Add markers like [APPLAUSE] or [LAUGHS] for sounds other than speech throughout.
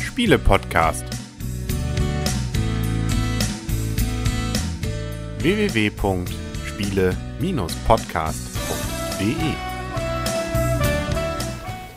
Spiele-Podcast. www.spiele-podcast.de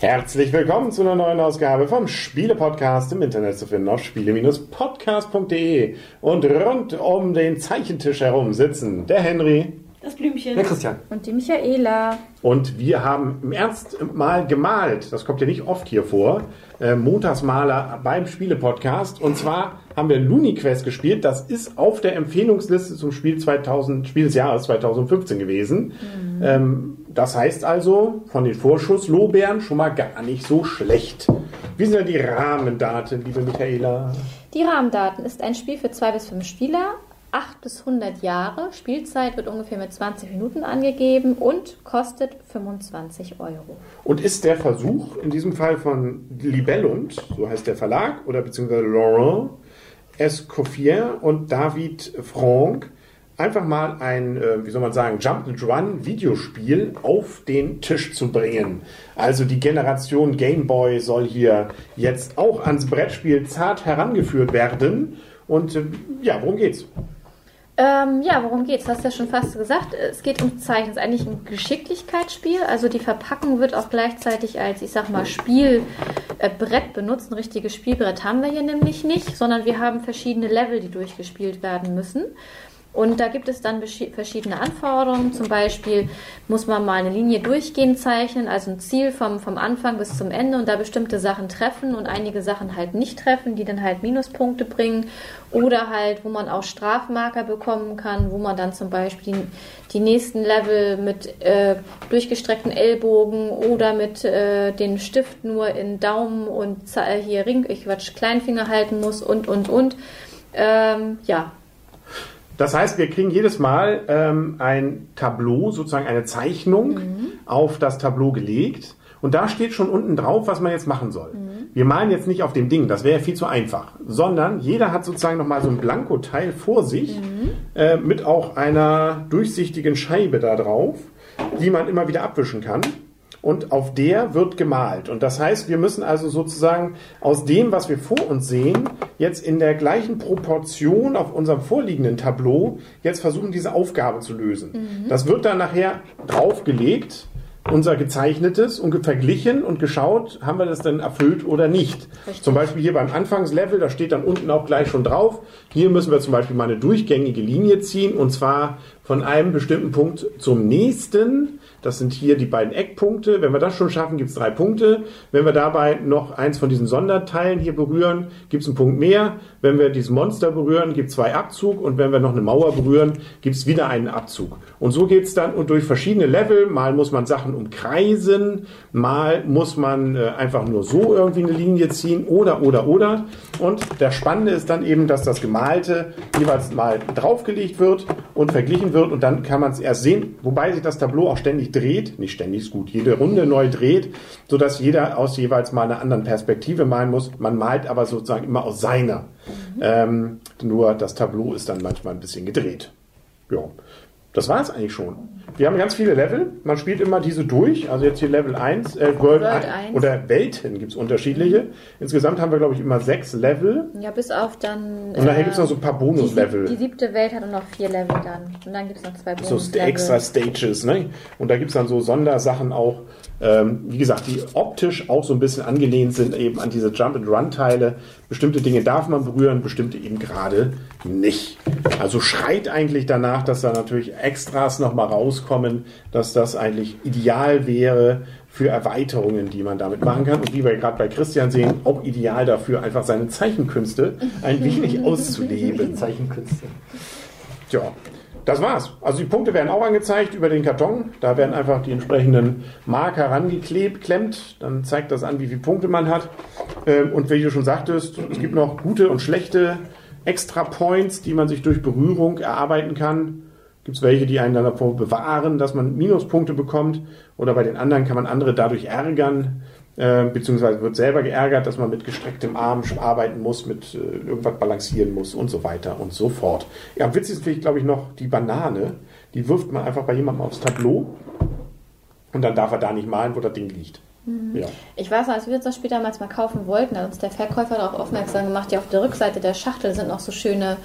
Herzlich willkommen zu einer neuen Ausgabe vom Spiele-Podcast im Internet zu finden auf spiele-podcast.de und rund um den Zeichentisch herum sitzen der Henry, Das Blümchen. der Christian. Und die Michaela. Und wir haben im Ernst mal gemalt. Das kommt ja nicht oft hier vor. Äh, Montagsmaler beim Spiele-Podcast. Und zwar haben wir LuniQuest gespielt. Das ist auf der Empfehlungsliste zum Spiel 2000, Spiel des Jahres 2015 gewesen. Ähm, das heißt also, von den Vorschusslorbeeren schon mal gar nicht so schlecht. Wie sind denn die Rahmendaten, liebe Michaela? Die Rahmendaten ist ein Spiel für zwei bis fünf Spieler, 8 bis 100 Jahre. Spielzeit wird ungefähr mit 20 Minuten angegeben und kostet 25 Euro. Und ist der Versuch in diesem Fall von Libellund, so heißt der Verlag, oder beziehungsweise Laurent Escoffier und David Franck, einfach mal ein, äh, wie soll man sagen, Jump-and-Run-Videospiel auf den Tisch zu bringen. Also die Generation Game Boy soll hier jetzt auch ans Brettspiel zart herangeführt werden. Und äh, ja, worum geht's? Ähm, ja, worum geht's? Hast du ja schon fast gesagt. Es geht um Zeichnen. Es ist eigentlich ein Geschicklichkeitsspiel. Also die Verpackung wird auch gleichzeitig als, ich sag mal, Spielbrett benutzt. Ein richtiges Spielbrett haben wir hier nämlich nicht, sondern wir haben verschiedene Level, die durchgespielt werden müssen. Und da gibt es dann verschiedene Anforderungen. Zum Beispiel muss man mal eine Linie durchgehend zeichnen, also ein Ziel vom, vom Anfang bis zum Ende und da bestimmte Sachen treffen und einige Sachen halt nicht treffen, die dann halt Minuspunkte bringen. Oder halt, wo man auch Strafmarker bekommen kann, wo man dann zum Beispiel die, die nächsten Level mit äh, durchgestreckten Ellbogen oder mit äh, den Stift nur in Daumen und hier Ring, ich Quatsch, Kleinfinger halten muss und und und. Ähm, ja, Das heißt, wir kriegen jedes Mal ähm, ein Tableau, sozusagen eine Zeichnung auf das Tableau gelegt. Und da steht schon unten drauf, was man jetzt machen soll. Wir malen jetzt nicht auf dem Ding, das wäre ja viel zu einfach. Sondern jeder hat sozusagen nochmal so ein Blankoteil vor sich äh, mit auch einer durchsichtigen Scheibe da drauf, die man immer wieder abwischen kann. Und auf der wird gemalt. Und das heißt, wir müssen also sozusagen aus dem, was wir vor uns sehen, jetzt in der gleichen Proportion auf unserem vorliegenden Tableau jetzt versuchen, diese Aufgabe zu lösen. Das wird dann nachher draufgelegt, unser gezeichnetes und verglichen und geschaut, haben wir das denn erfüllt oder nicht. Richtig. Zum Beispiel hier beim Anfangslevel, da steht dann unten auch gleich schon drauf, hier müssen wir zum Beispiel mal eine durchgängige Linie ziehen und zwar von einem bestimmten Punkt zum nächsten. Das sind hier die beiden Eckpunkte. Wenn wir das schon schaffen, gibt es drei Punkte. Wenn wir dabei noch eins von diesen Sonderteilen hier berühren, gibt es einen Punkt mehr. Wenn wir dieses Monster berühren, gibt es zwei Abzug. Und wenn wir noch eine Mauer berühren, gibt es wieder einen Abzug. Und so geht es dann und durch verschiedene Level. Mal muss man Sachen umkreisen, mal muss man äh, einfach nur so irgendwie eine Linie ziehen oder, oder, oder. Und das Spannende ist dann eben, dass das Gemalte jeweils mal draufgelegt wird und verglichen wird und dann kann man es erst sehen, wobei sich das Tableau auch ständig dreht, nicht ständig ist gut, jede Runde neu dreht, sodass jeder aus jeweils mal einer anderen Perspektive malen muss. Man malt aber sozusagen immer aus seiner. Ähm, nur das Tableau ist dann manchmal ein bisschen gedreht. Ja, das war es eigentlich schon. Wir haben ganz viele Level. Man spielt immer diese durch. Also jetzt hier Level 1, äh, World, World 1 1. oder Welten gibt es unterschiedliche. Insgesamt haben wir, glaube ich, immer sechs Level. Ja, bis auf dann. Und nachher äh, gibt es noch so ein paar die, sieb- die Bonuslevel. siebte Welt hat noch vier Level dann. Und dann gibt es noch zwei So Bonuslevel. extra Stages, ne? Und da gibt es dann so Sondersachen auch, ähm, wie gesagt, die optisch auch so ein bisschen angelehnt sind eben an diese Jump-and-Run-Teile. Bestimmte Dinge darf man berühren, bestimmte eben gerade nicht. Also schreit eigentlich danach, dass da natürlich Extras nochmal rauskommen, dass das eigentlich ideal wäre für Erweiterungen, die man damit machen kann. Und wie wir gerade bei Christian sehen, auch ideal dafür, einfach seine Zeichenkünste ein wenig auszuleben. Zeichenkünste. Ja, das war's. Also die Punkte werden auch angezeigt über den Karton. Da werden einfach die entsprechenden Marker rangeklebt, klemmt. Dann zeigt das an, wie viele Punkte man hat. Ähm, Und wie du schon sagtest, es gibt noch gute und schlechte Extra Points, die man sich durch Berührung erarbeiten kann. Gibt es welche, die einen dann davor bewahren, dass man Minuspunkte bekommt. Oder bei den anderen kann man andere dadurch ärgern, äh, beziehungsweise wird selber geärgert, dass man mit gestrecktem Arm arbeiten muss, mit äh, irgendwas balancieren muss und so weiter und so fort. Ja, am witzigsten finde ich, glaube ich, noch die Banane. Die wirft man einfach bei jemandem aufs Tableau und dann darf er da nicht malen, wo das Ding liegt. Ja. Ich weiß noch, als wir uns das damals mal kaufen wollten, hat uns der Verkäufer darauf aufmerksam gemacht, ja auf der Rückseite der Schachtel sind noch so schöne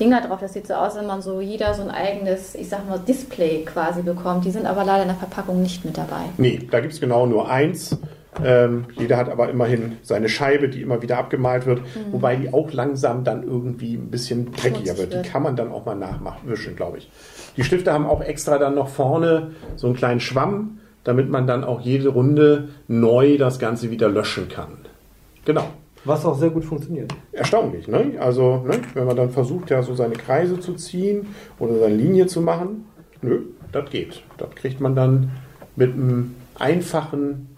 Dinger drauf. Das sieht so aus, wenn man so jeder so ein eigenes, ich sag mal, Display quasi bekommt. Die sind aber leider in der Verpackung nicht mit dabei. Nee, da gibt es genau nur eins. Ähm, jeder hat aber immerhin seine Scheibe, die immer wieder abgemalt wird, wobei die auch langsam dann irgendwie ein bisschen dreckiger wird. Die kann man dann auch mal nachwischen, glaube ich. Die Stifte haben auch extra dann noch vorne so einen kleinen Schwamm, damit man dann auch jede Runde neu das Ganze wieder löschen kann. Genau. Was auch sehr gut funktioniert. Erstaunlich, ne? Also, ne? wenn man dann versucht, ja so seine Kreise zu ziehen oder seine Linie zu machen, nö, das geht. Das kriegt man dann mit einem einfachen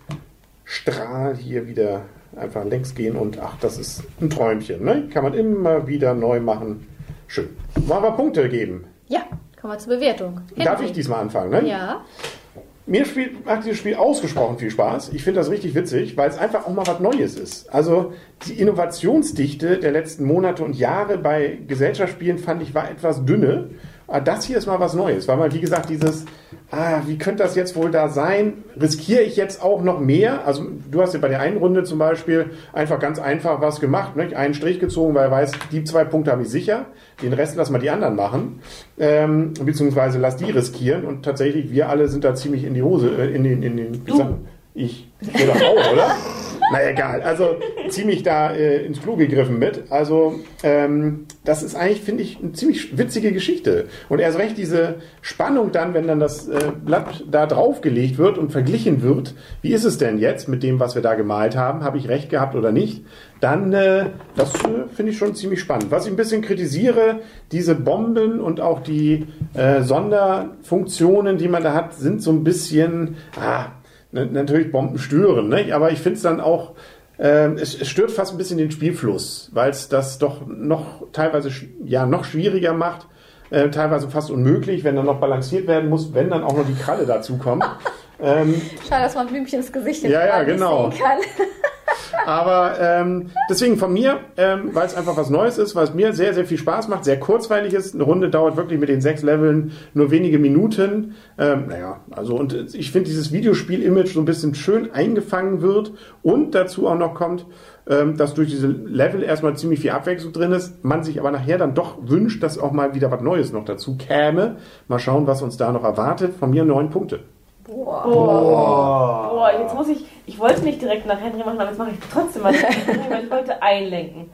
Strahl hier wieder einfach längs gehen und ach, das ist ein Träumchen, ne? Kann man immer wieder neu machen. Schön. Wollen wir Punkte geben? Ja, kommen wir zur Bewertung. Darf Henry. ich diesmal anfangen, ne? Ja. Mir spielt, macht dieses Spiel ausgesprochen viel Spaß. Ich finde das richtig witzig, weil es einfach auch mal was Neues ist. Also die Innovationsdichte der letzten Monate und Jahre bei Gesellschaftsspielen fand ich war etwas dünne. Aber das hier ist mal was Neues, weil man, wie gesagt, dieses, ah, wie könnte das jetzt wohl da sein? Riskiere ich jetzt auch noch mehr? Also du hast ja bei der einen Runde zum Beispiel einfach ganz einfach was gemacht, nicht? einen Strich gezogen, weil er weiß, die zwei Punkte habe ich sicher, den Rest lass mal die anderen machen, ähm, beziehungsweise lass die riskieren und tatsächlich, wir alle sind da ziemlich in die Hose, äh, in den, in den, wie sagt- ich, oder auch, oder? Na egal, also ziemlich da äh, ins Klo gegriffen mit. Also ähm, das ist eigentlich, finde ich, eine ziemlich witzige Geschichte. Und erst recht diese Spannung dann, wenn dann das äh, Blatt da draufgelegt wird und verglichen wird, wie ist es denn jetzt mit dem, was wir da gemalt haben, habe ich recht gehabt oder nicht, dann, äh, das äh, finde ich schon ziemlich spannend. Was ich ein bisschen kritisiere, diese Bomben und auch die äh, Sonderfunktionen, die man da hat, sind so ein bisschen, ah, natürlich Bomben stören, ne? aber ich finde es dann auch, ähm, es, es stört fast ein bisschen den Spielfluss, weil es das doch noch teilweise ja noch schwieriger macht, äh, teilweise fast unmöglich, wenn dann noch balanciert werden muss, wenn dann auch noch die Kralle dazu kommt. [LAUGHS] ähm, Schade, dass man Blümchen ins Gesicht Ja, ja, genau. sehen kann. [LAUGHS] aber ähm, deswegen von mir, ähm, weil es einfach was Neues ist, weil es mir sehr, sehr viel Spaß macht, sehr kurzweilig ist. Eine Runde dauert wirklich mit den sechs Leveln nur wenige Minuten. Ähm, naja, also und ich finde dieses Videospiel-Image so ein bisschen schön eingefangen wird und dazu auch noch kommt, ähm, dass durch diese Level erstmal ziemlich viel Abwechslung drin ist, man sich aber nachher dann doch wünscht, dass auch mal wieder was Neues noch dazu käme. Mal schauen, was uns da noch erwartet. Von mir neun Punkte. Boah, jetzt muss ich, ich wollte nicht direkt nach Henry machen, aber jetzt mache ich trotzdem mal weil ich wollte einlenken.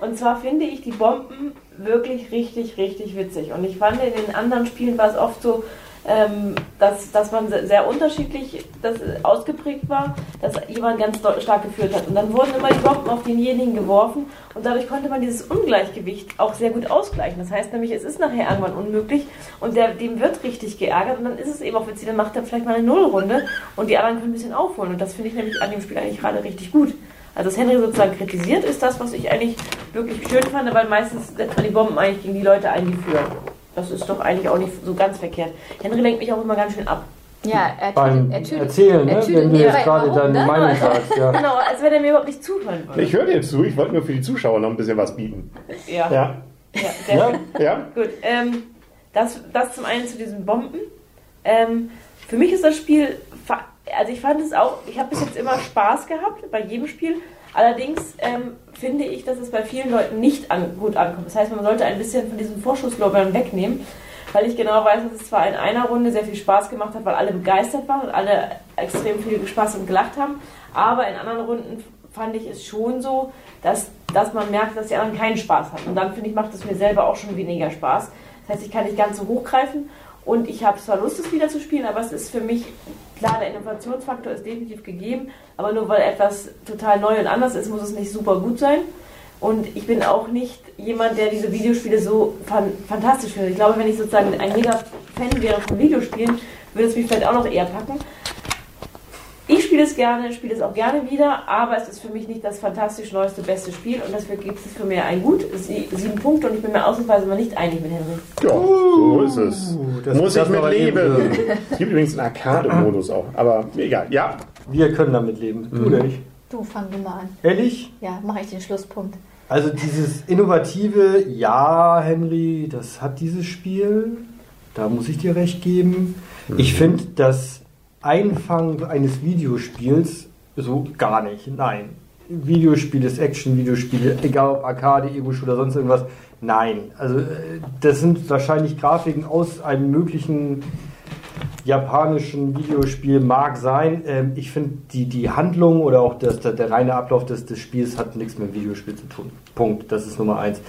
Und zwar finde ich die Bomben wirklich richtig, richtig witzig. Und ich fand in den anderen Spielen war es oft so, ähm, dass, dass man se- sehr unterschiedlich das ausgeprägt war, dass jemand ganz stark geführt hat. Und dann wurden immer die Bomben auf denjenigen geworfen und dadurch konnte man dieses Ungleichgewicht auch sehr gut ausgleichen. Das heißt nämlich, es ist nachher irgendwann unmöglich und der, dem wird richtig geärgert und dann ist es eben auch witzig, dann macht er vielleicht mal eine Nullrunde und die anderen können ein bisschen aufholen. Und das finde ich nämlich an dem Spiel eigentlich gerade richtig gut. Also, dass Henry sozusagen kritisiert, ist das, was ich eigentlich wirklich schön fand, weil meistens setzt man die Bomben eigentlich gegen die Leute ein, die führen. Das ist doch eigentlich auch nicht so ganz verkehrt. Henry lenkt mich auch immer ganz schön ab. Ja, er Beim er tüdelt, Erzählen, ne? er tüdelt wenn du jetzt gerade deine ne? Meinung sagst. Ja. [LAUGHS] Genau, als wenn er mir überhaupt nicht zuhören würde. Ich höre dir zu, ich wollte nur für die Zuschauer noch ein bisschen was bieten. Ja, ja. Ja, sehr Ja? schön. ja. Gut, ähm, das, das zum einen zu diesen Bomben. Ähm, für mich ist das Spiel, fa- also ich fand es auch, ich habe bis jetzt immer Spaß gehabt bei jedem Spiel. Allerdings ähm, finde ich, dass es bei vielen Leuten nicht an, gut ankommt. Das heißt, man sollte ein bisschen von diesen Vorschusslorbeeren wegnehmen, weil ich genau weiß, dass es zwar in einer Runde sehr viel Spaß gemacht hat, weil alle begeistert waren und alle extrem viel Spaß und gelacht haben, aber in anderen Runden fand ich es schon so, dass, dass man merkt, dass die anderen keinen Spaß hatten. Und dann finde ich, macht es mir selber auch schon weniger Spaß. Das heißt, ich kann nicht ganz so hochgreifen und ich habe zwar Lust, es wieder zu spielen, aber es ist für mich, klar, der Innovationsfaktor ist definitiv gegeben, aber nur weil etwas total neu und anders ist, muss es nicht super gut sein. Und ich bin auch nicht jemand, der diese Videospiele so fan fantastisch findet. Ich glaube, wenn ich sozusagen ein mega Fan wäre von Videospielen, würde es mich vielleicht auch noch eher packen. Ich spiele es gerne, spiele es auch gerne wieder, aber es ist für mich nicht das fantastisch neueste, beste Spiel und deswegen gibt es für mich ein Gut, sie- sieben Punkte und ich bin mir ausnahmsweise mal nicht einig mit Henry. Ja, so ist es. das- Muss ich mit leben. eben Es gibt übrigens einen Arcade-Modus auch, aber egal. Ja, Wir können damit leben. Du oder ich? Du, fang du mal an. Ehrlich? Ja, mache ich den Schlusspunkt. Also dieses innovative, ja, Henry, das hat dieses Spiel. Da muss ich dir recht geben. Ich finde das Einfangen eines Videospiels so gar nicht. Nein. Videospiel ist Action, Videospiele, egal ob Arcade, Ego-Shooter, sonst irgendwas. Nein. Also äh, das sind wahrscheinlich Grafiken aus einem möglichen japanischen Videospiel mag sein. Ähm, ich finde, die, die Handlung oder auch das, der, der reine Ablauf des, des Spiels hat nichts mit dem Videospiel zu tun. Punkt. Das ist Nummer eins.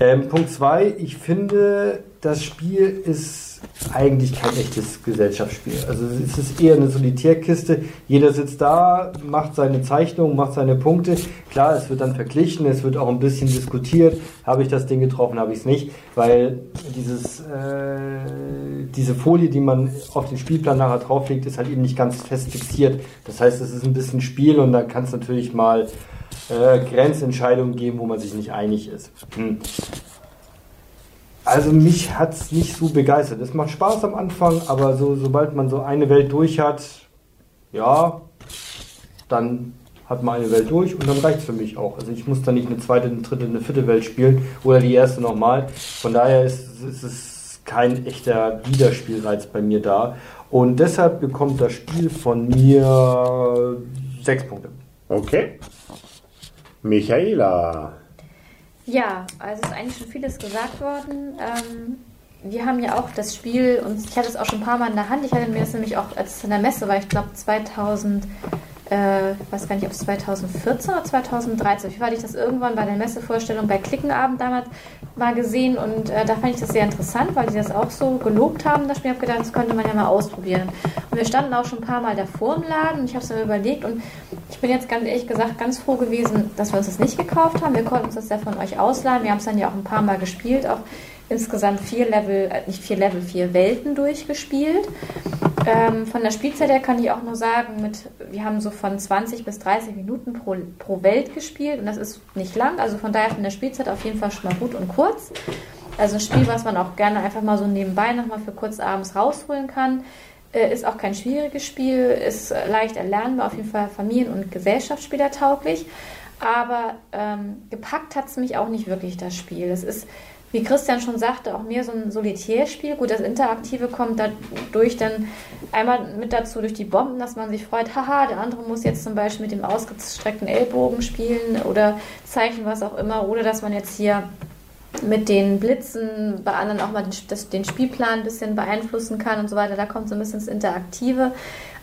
Ähm, Punkt zwei, ich finde, das Spiel ist eigentlich kein echtes Gesellschaftsspiel. Also es ist eher eine Solitärkiste. Jeder sitzt da, macht seine Zeichnung, macht seine Punkte. Klar, es wird dann verglichen, es wird auch ein bisschen diskutiert. Habe ich das Ding getroffen, habe ich es nicht, weil dieses, äh, diese Folie, die man auf den Spielplan nachher drauflegt, ist halt eben nicht ganz fest fixiert. Das heißt, es ist ein bisschen Spiel und da kann es natürlich mal äh, Grenzentscheidungen geben, wo man sich nicht einig ist. Hm. Also mich hat es nicht so begeistert. Es macht Spaß am Anfang, aber so, sobald man so eine Welt durch hat, ja, dann hat man eine Welt durch und dann reicht für mich auch. Also ich muss dann nicht eine zweite, eine dritte, eine vierte Welt spielen oder die erste nochmal. Von daher ist, ist es kein echter Wiederspielreiz bei mir da. Und deshalb bekommt das Spiel von mir sechs Punkte. Okay. Michaela. Ja, also ist eigentlich schon vieles gesagt worden. Ähm, wir haben ja auch das Spiel, und ich hatte es auch schon ein paar Mal in der Hand. Ich hatte mir das nämlich auch, als es in der Messe war, ich glaube 2000, äh, weiß gar nicht, ob es 2014 oder 2013, wie hatte ich das irgendwann bei der Messevorstellung bei Klickenabend damals mal gesehen und äh, da fand ich das sehr interessant, weil die das auch so gelobt haben. Das Spiel habe gedacht, das könnte man ja mal ausprobieren. Wir standen auch schon ein paar Mal davor im Laden und ich habe es mir überlegt und ich bin jetzt ganz ehrlich gesagt ganz froh gewesen, dass wir uns das nicht gekauft haben. Wir konnten uns das ja von euch ausleihen. Wir haben es dann ja auch ein paar Mal gespielt, auch insgesamt vier Level, äh, nicht vier Level, vier Welten durchgespielt. Ähm, von der Spielzeit her kann ich auch nur sagen, mit, wir haben so von 20 bis 30 Minuten pro, pro Welt gespielt und das ist nicht lang, also von daher von der Spielzeit auf jeden Fall schon mal gut und kurz. Also ein Spiel, was man auch gerne einfach mal so nebenbei nochmal für kurz abends rausholen kann. Äh, ist auch kein schwieriges Spiel, ist leicht erlernbar, auf jeden Fall Familien- und Gesellschaftsspieler tauglich. Aber ähm, gepackt hat es mich auch nicht wirklich, das Spiel. Es ist wie Christian schon sagte, auch mehr so ein Solitärspiel. Gut, das Interaktive kommt dadurch dann einmal mit dazu durch die Bomben, dass man sich freut, haha, der andere muss jetzt zum Beispiel mit dem ausgestreckten Ellbogen spielen oder zeichnen, was auch immer. Oder dass man jetzt hier mit den Blitzen bei anderen auch mal den, das, den Spielplan ein bisschen beeinflussen kann und so weiter. Da kommt so ein bisschen das Interaktive.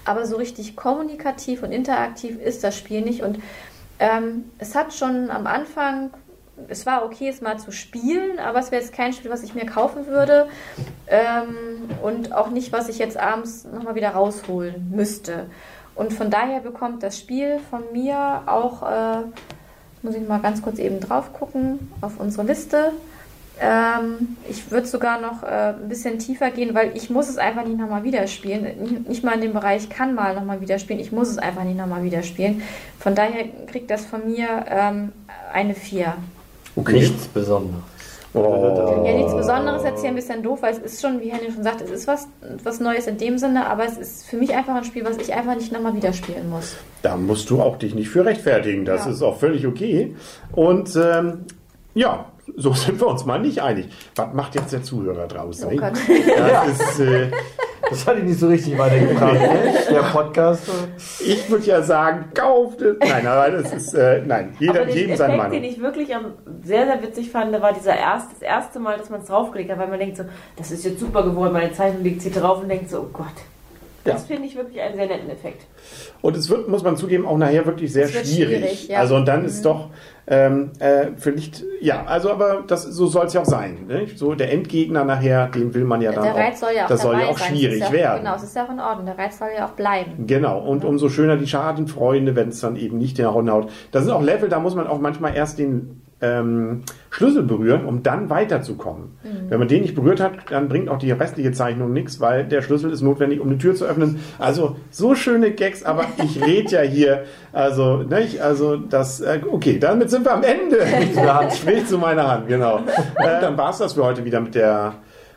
Aber so richtig kommunikativ und interaktiv ist das Spiel nicht. Und ähm, es hat schon am Anfang es war okay, es mal zu spielen, aber es wäre jetzt kein Spiel, was ich mir kaufen würde ähm, und auch nicht, was ich jetzt abends nochmal wieder rausholen müsste. Und von daher bekommt das Spiel von mir auch, äh, muss ich mal ganz kurz eben drauf gucken, auf unsere Liste. Ähm, ich würde sogar noch äh, ein bisschen tiefer gehen, weil ich muss es einfach nicht nochmal wieder spielen. Nicht, mal in dem Bereich kann mal nochmal wieder spielen. Ich muss es einfach nicht nochmal wieder spielen. Von daher kriegt das von mir ähm, eine 4. Okay. Nichts Besonderes. Oh. Ja, nichts Besonderes jetzt hier ein bisschen doof, weil es ist schon, wie Henry schon sagt, es ist was, was Neues in dem Sinne, aber es ist für mich einfach ein Spiel, was ich einfach nicht nochmal wieder spielen muss. Da musst du auch dich nicht für rechtfertigen. Das Ja. ist auch völlig okay. Und ähm, ja, so [LAUGHS] sind wir uns mal nicht einig. Was macht jetzt der Zuhörer draußen? Oh Gott. Das [LAUGHS] ist, äh, Das hat ihn nicht so richtig weitergebracht, ne? der Podcast. ich würde ja sagen, kauft es. Nein, aber das ist, äh, nein, jeder, Aber den jedem seine Effekt, den Meinung. ich wirklich am, sehr, sehr witzig fand, war dieser erst, das erste Mal, dass man es draufgelegt hat, weil man denkt so, das ist jetzt super geworden, meine Zeichnung liegt hier drauf und denkt so, oh Gott. Das Ja. finde ich wirklich einen sehr netten Effekt. Und es wird, muss man zugeben, auch nachher wirklich sehr schwierig. schwierig, ja. Also und dann Mhm. ist doch ähm, äh, vielleicht, ja, also aber das so soll es ja auch sein. Ne? So der Endgegner nachher, den will man ja dann Der auch. Reiz soll ja auch das soll ja auch sein. Schwierig ja, werden. Genau, es ist ja auch in Ordnung. Der Reiz soll ja auch bleiben. Genau, und umso schöner die Schadenfreunde, wenn es dann eben nicht hinhaut. Das sind auch Level, da muss man auch manchmal erst den ähm, Schlüssel berühren, um dann weiterzukommen. Wenn man den nicht berührt hat, dann bringt auch die restliche Zeichnung nichts, weil der Schlüssel ist notwendig, um eine Tür zu öffnen. Also so schöne Gags, aber [LAUGHS] ich rede ja hier, also, nicht? Also das, äh, okay, damit sind wir am Ende. [LAUGHS] Spricht zu meiner Hand, genau. [LAUGHS] Äh, dann war es das für heute wieder mit der,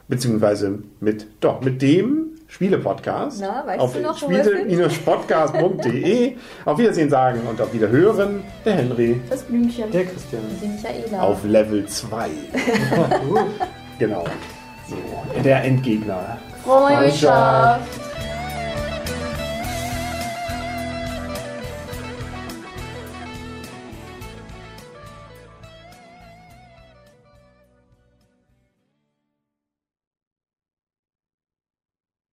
beziehungsweise mit, doch, mit dem Spiele-Podcast. Na, weißt auf du noch, spiele-podcast.de. [LAUGHS] auf Wiedersehen sagen und auf Wiederhören. Der Henry Das Blümchen. Der Christian. Die Michaela. auf Level 2. [LAUGHS] genau. So, der Endgegner. Freundschaft.